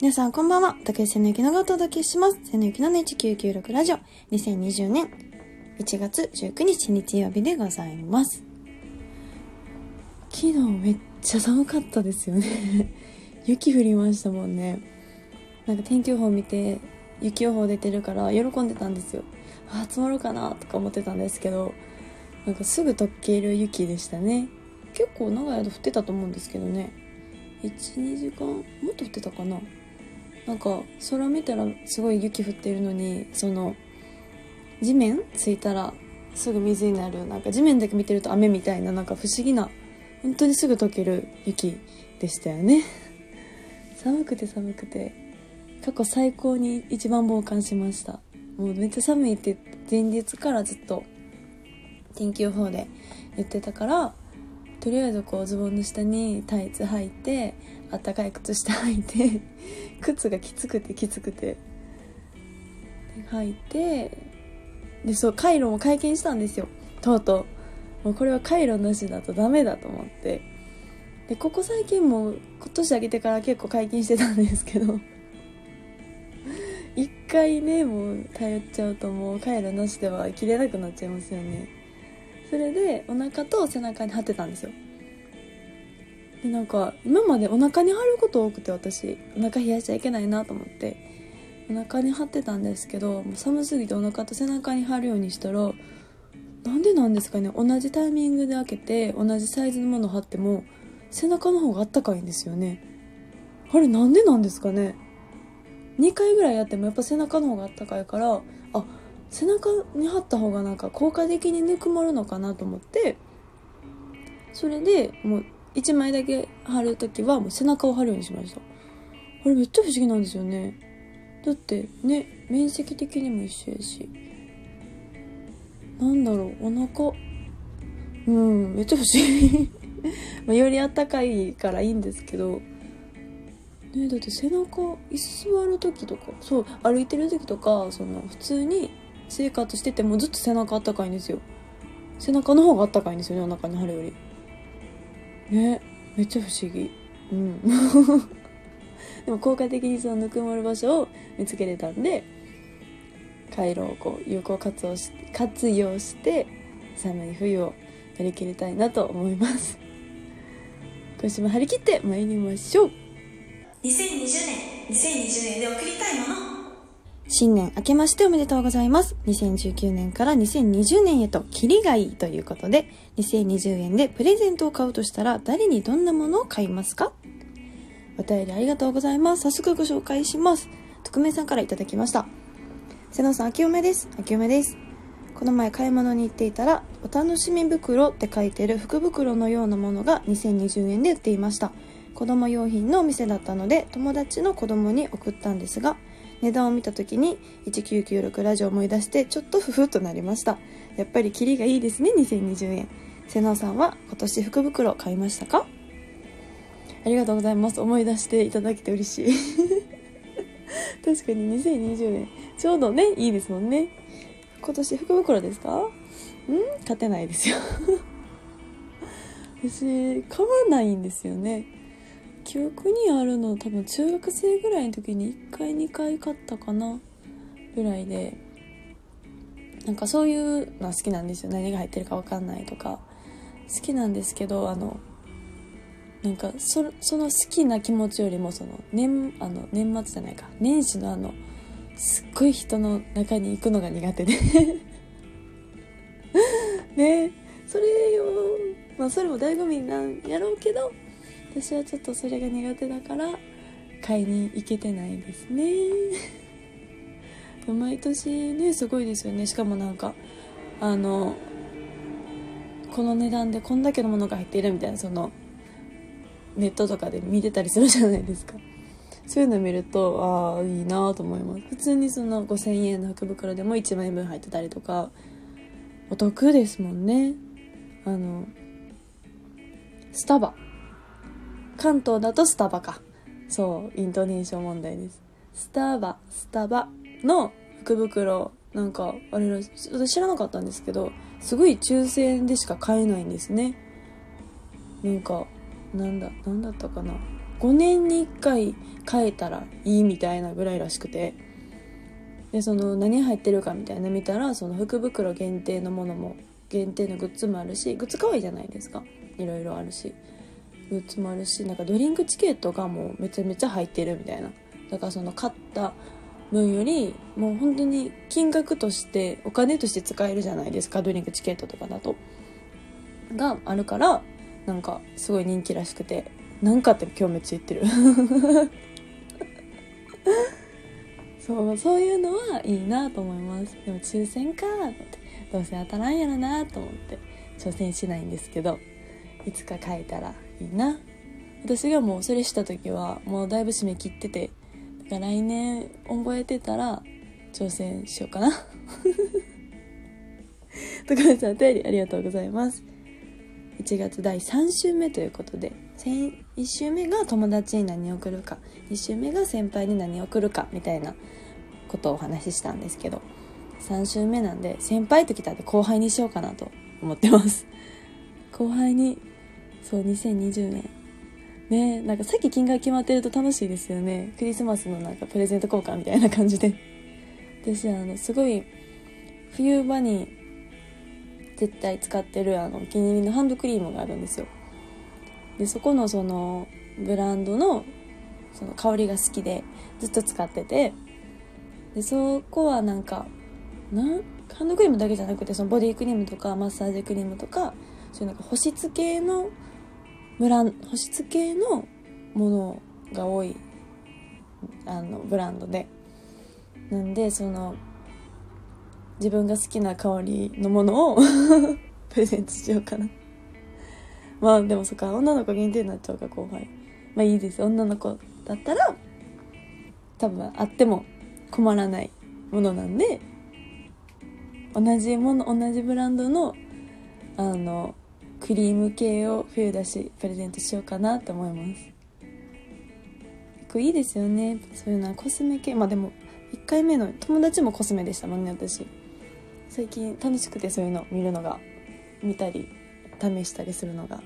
皆さんこんばんは。竹内瀬野ゆきのがお届けします。瀬野ゆきの1996ラジオ2020年1月19日日曜日でございます。昨日めっちゃ寒かったですよね。雪降りましたもんね。なんか天気予報見て雪予報出てるから喜んでたんですよ。あ、積もるかなとか思ってたんですけど、なんかすぐ溶ける雪でしたね。結構長い間降ってたと思うんですけどね。1、2時間もっと降ってたかななんか空見たらすごい雪降ってるのにその地面ついたらすぐ水になるなんか地面だけ見てると雨みたいななんか不思議な本当にすぐ溶ける雪でしたよね。寒くて寒くて。過去最高に一番傍観しました。もうめっちゃ寒いって前日からずっと天気予報で言ってたからとりあえずこうズボンの下にタイツ履いてあったかい靴下履いて 靴がきつくてきつくて。履いてでそうカイロも解禁したんですよ。とうとう。もうこれはカイロなしだとダメだと思って。でここ最近も今年あげてから結構解禁してたんですけど。一回ねもう頼っちゃうともうカイロなしでは着れなくなっちゃいますよね。それでお腹と背中に貼ってたんですよ。でなんか今までお腹に貼ること多くて私。お腹冷やしちゃいけないなと思って。お腹に貼ってたんですけど寒すぎてお腹と背中に貼るようにしたらなんでなんですかね。同じタイミングで開けて同じサイズのものを貼っても背中の方があったかいんですよね。あれなんでなんですかね。2回ぐらいやってもやっぱ背中の方があったかいからあ背中に貼った方がなんか効果的にぬくもるのかなと思ってそれでもう1枚だけ貼る時はもう背中を貼るようにしました。あれめっちゃ不思議なんですよね。だってね面積的にも一緒やし。なんだろうお腹。うんめっちゃ不思議。まあよりあったかいからいいんですけど。ねだって背中椅子座る時とかそう歩いてる時とかその普通に生活しててもずっと背中あったかいんですよ。背中の方があったかいんですよねお腹に貼るより。ねめっちゃ不思議。うん。でも効果的にそのぬくもる場所を見つけれたんで回路をこう有効活用し活用して寒い冬を乗り切りたいなと思います。今週も張り切って参りましょう。2020年2020年で送りたいもの。新年明けましておめでとうございます。2019年から2020年へとキリがいいということで、2020円でプレゼントを買うとしたら誰にどんなものを買いますか？お便りありがとうございます。早速ご紹介します。匿名さんからいただきました。瀬野さん、明けおめです。明けおめです。この前買い物に行っていたら、お楽しみ袋って書いてる福袋のようなものが2020円で売っていました。子供用品のお店だったので、友達の子供に送ったんですが、値段を見た時に1996ラジオを思い出してちょっとふふっとなりました。やっぱりキリがいいですね2020円。瀬能さんは今年福袋買いましたか？ありがとうございます。思い出していただけて嬉しい。確かに2020円。ちょうどねいいですもんね。今年福袋ですか？ん？勝てないですよ。私買わないんですよね記憶にあるの多分中学生ぐらいの時に1回2回買ったかな。ぐらいで。なんかそういうのは好きなんですよ。何が入ってるか分かんないとか。好きなんですけどあのなんかそその好きな気持ちよりもその年あの年末じゃないか。年始のあのすっごい人の中に行くのが苦手で。ね。それをまあそれも醍醐味なんやろうけど私はちょっとそれが苦手だから買いに行けてないですね。毎年ねすごいですよね。しかもなんかあのこの値段でこんだけのものが入っているみたいなそのネットとかで見てたりするじゃないですか。そういうの見るとああいいなと思います。普通にその5000円の福袋でも1万円分入ってたりとかお得ですもんね。あのスタバ。関東だとスタバか。そうイントネーション問題です。スタバスタバの福袋なんかあれらし私知らなかったんですけどすごい抽選でしか買えないんですね。なんかなんだなんだったかな。5年に1回変えたらいいみたいなぐらいらしくて。でその何入ってるかみたいな見たらその福袋限定のものも限定のグッズもあるしグッズ可愛いじゃないですか。いろいろあるし。グッズもあるしなんかドリンクチケットがもうめちゃめちゃ入ってるみたいな。だからその買った分よりもう本当に金額としてお金として使えるじゃないですかドリンクチケットとかだと。があるからなんかすごい人気らしくて。なんかって今日めっちゃ言ってる。そうそういうのはいいなと思います。でも抽選かって。どうせ当たらんやろなと思って。挑戦しないんですけどいつか書いたら。いいな。私がもうそれした時はもうだいぶ締め切っててだから来年覚えてたら挑戦しようかな。とかさんお便りありがとうございます。1月第3週目ということで1週目が友達に何を送るか2週目が先輩に何を送るかみたいなことをお話ししたんですけど3週目なんで先輩と来たんで後輩にしようかなと思ってます。後輩にそう2020年ねなんかさっき金額決まってると楽しいですよね。クリスマスのなんかプレゼント交換みたいな感じで。私あのすごい冬場に絶対使ってるあのお気に入りのハンドクリームがあるんですよ。でそこのそのブランドのその香りが好きでずっと使ってて。でそこはなんかなんハンドクリームだけじゃなくてそのボディクリームとかマッサージクリームとかそういうなんか保湿系のブラ保湿系のものが多いあのブランドで。なんでその自分が好きな香りのものを プレゼントしようかな。まあでもそっか女の子限定になっちゃうか後輩。まあいいです。女の子だったら多分あっても困らないものなんで同じもの同じブランドのあのクリーム系を冬だしプレゼントしようかなって思います。結構いいですよね。そういうのはコスメ系。まあでも1回目の友達もコスメでしたもんね私。最近楽しくてそういうの見るのが見たり試したりするのが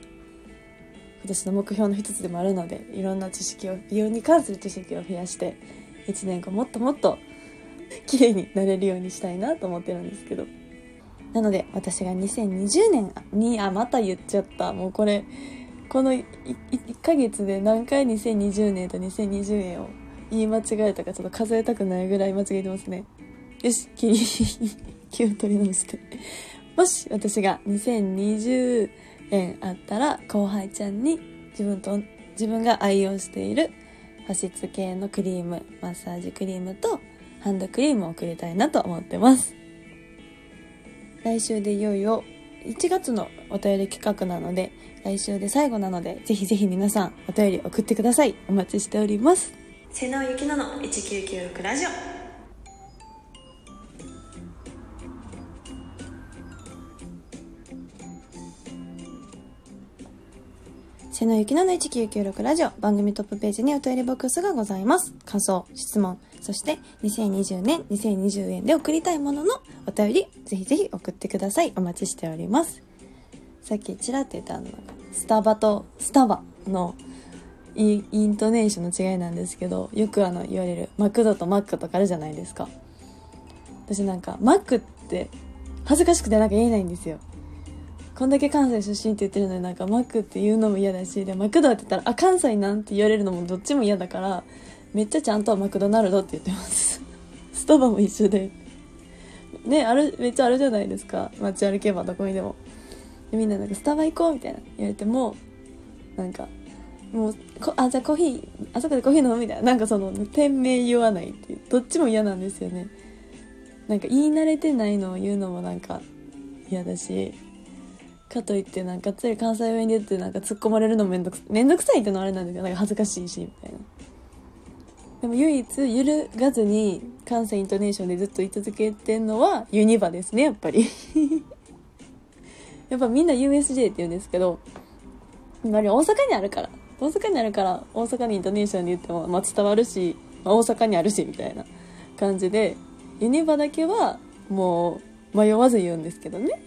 今年の目標の一つでもあるのでいろんな知識を美容に関する知識を増やして1年後もっともっと綺麗になれるようにしたいなと思ってるんですけど。なので私が2020年にあまた言っちゃった。もうこれこの 1, ヶ月で何回2020年と2020年を言い間違えたかちょっと数えたくないぐらい間違えてますね。よし気 気を取り直して。もし私が2020円あったら後輩ちゃんに自分と自分が愛用している保湿系のクリームマッサージクリームとハンドクリームを送りたいなと思ってます。来週でいよいよ1月のお便り企画なので来週で最後なのでぜひぜひ皆さんお便り送ってください。お待ちしております。瀬能ゆきのの1996ラジオ。瀬野ゆきのの1996ラジオ。番組トップページにお便りボックスがございます。感想、質問、そして2020年、2020円で送りたいもののお便り、ぜひぜひ送ってください。お待ちしております。さっきちらって言ったあの、スタバとスタバのイイントネーションの違いなんですけど、よくあの言われるマクドとマックとかあるじゃないですか。私なんかマックって恥ずかしくてなんか言えないんですよ。こんだけ関西出身って言ってるのになんかマックって言うのも嫌だしでマクドって言ったらあ関西なんて言われるのもどっちも嫌だからめっちゃちゃんとマクドナルドって言ってます。スタバも一緒で。ねあるめっちゃあるじゃないですか。街歩けばどこにでも。でみんななんかスタバ行こうみたいな言われてもなんかもうこあじゃあコーヒーあそこでコーヒー飲むみたいな。なんかその店名言わないっていう。どっちも嫌なんですよね。なんか言い慣れてないのを言うのもなんか嫌だし。かといってなんかつい関西弁で言ってなんか突っ込まれるのめんどくめんどくさいってのはあれなんだけどなんか恥ずかしいしみたいな。でも唯一揺るがずに関西イントネーションでずっと言い続けてんのはユニバですねやっぱり。やっぱみんな USJ って言うんですけどやっぱり大阪にあるから。大阪にあるから大阪にイントネーションで言っても、まあ、伝わるし、まあ、大阪にあるしみたいな感じでユニバだけはもう迷わず言うんですけどね。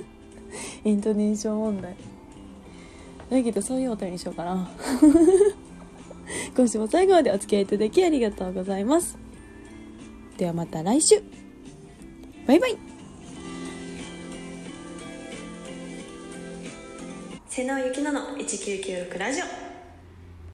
イントネーション問題。だけどそういうお便りにしようかな。今週も最後までお付き合いいただきありがとうございます。ではまた来週。バイバイ。瀬野ゆきのの1996ラジオ。